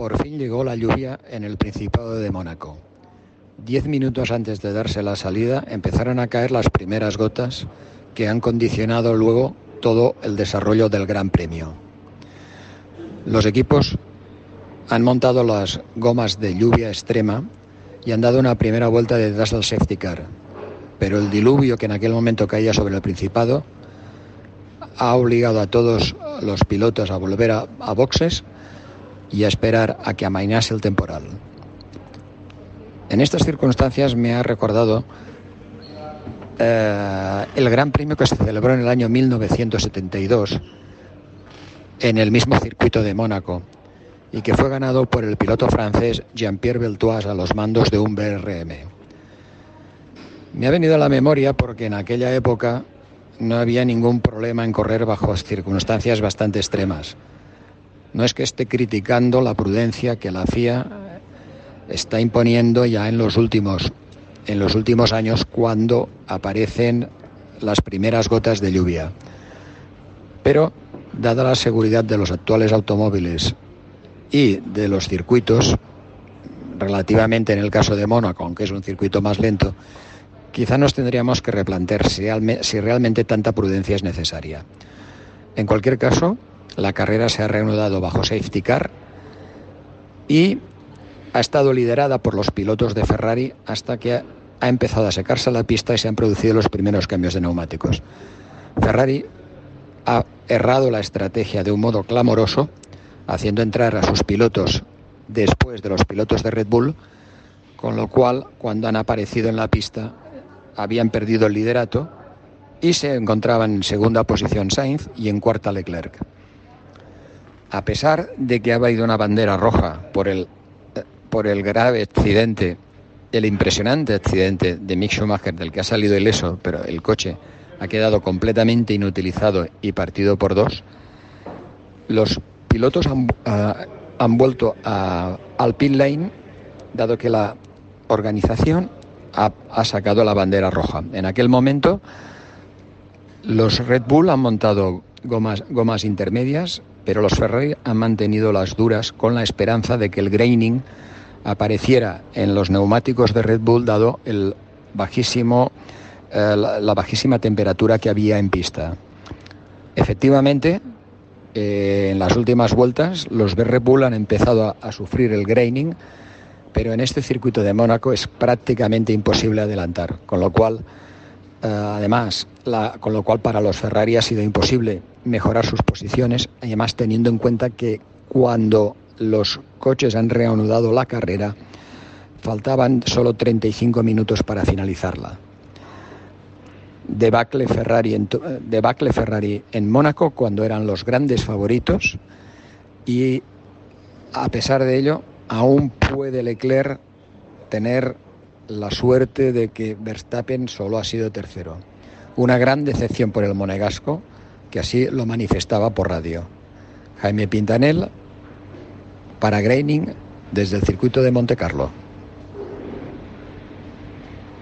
por fin llegó la lluvia en el Principado de Mónaco. Diez minutos antes de darse la salida empezaron a caer las primeras gotas que han condicionado luego todo el desarrollo del Gran Premio. Los equipos han montado las gomas de lluvia extrema y han dado una primera vuelta detrás del safety car, pero el diluvio que en aquel momento caía sobre el Principado ha obligado a todos los pilotos a volver a, boxes y a esperar a que amainase el temporal. En estas circunstancias me ha recordado eh, el Gran Premio que se celebró en el año 1972 en el mismo circuito de Mónaco y que fue ganado por el piloto francés Jean-Pierre Beltoise a los mandos de un BRM. Me ha venido a la memoria porque en aquella época no había ningún problema en correr bajo circunstancias bastante extremas. No es que esté criticando la prudencia que la FIA está imponiendo ya en los últimos en los últimos años cuando aparecen las primeras gotas de lluvia. Pero dada la seguridad de los actuales automóviles y de los circuitos, relativamente en el caso de Mónaco, aunque es un circuito más lento, quizá nos tendríamos que replantear si, realmente tanta prudencia es necesaria. En cualquier caso, la carrera se ha reanudado bajo safety car y ha estado liderada por los pilotos de Ferrari hasta que ha empezado a secarse la pista y se han producido los primeros cambios de neumáticos. Ferrari ha errado la estrategia de un modo clamoroso, haciendo entrar a sus pilotos después de los pilotos de Red Bull, con lo cual cuando han aparecido en la pista habían perdido el liderato y se encontraban en segunda posición Sainz y en cuarta Leclerc. A pesar de que ha habido una bandera roja por el, por el grave accidente, el impresionante accidente de Mick Schumacher del que ha salido ileso, pero el coche ha quedado completamente inutilizado y partido por dos, los pilotos han, ah, han vuelto al pit lane, dado que la organización ha, sacado la bandera roja. En aquel momento los Red Bull han montado gomas, gomas intermedias, pero los Ferrari han mantenido las duras con la esperanza de que el graining apareciera en los neumáticos de Red Bull dado el bajísimo, eh, la, bajísima temperatura que había en pista. Efectivamente, eh, en las últimas vueltas los de Red Bull han empezado a sufrir el graining pero en este circuito de Mónaco es prácticamente imposible adelantar, con lo cual, eh, además, con lo cual para los Ferrari ha sido imposible mejorar sus posiciones, además teniendo en cuenta que cuando los coches han reanudado la carrera, faltaban solo 35 minutos para finalizarla. Debacle Ferrari en, debacle Ferrari en Mónaco cuando eran los grandes favoritos y a pesar de ello aún puede Leclerc tener la suerte de que Verstappen solo ha sido tercero. Una gran decepción por el monegasco, que así lo manifestaba por radio. Jaime Pintanel para Graining desde el circuito de Monte Carlo.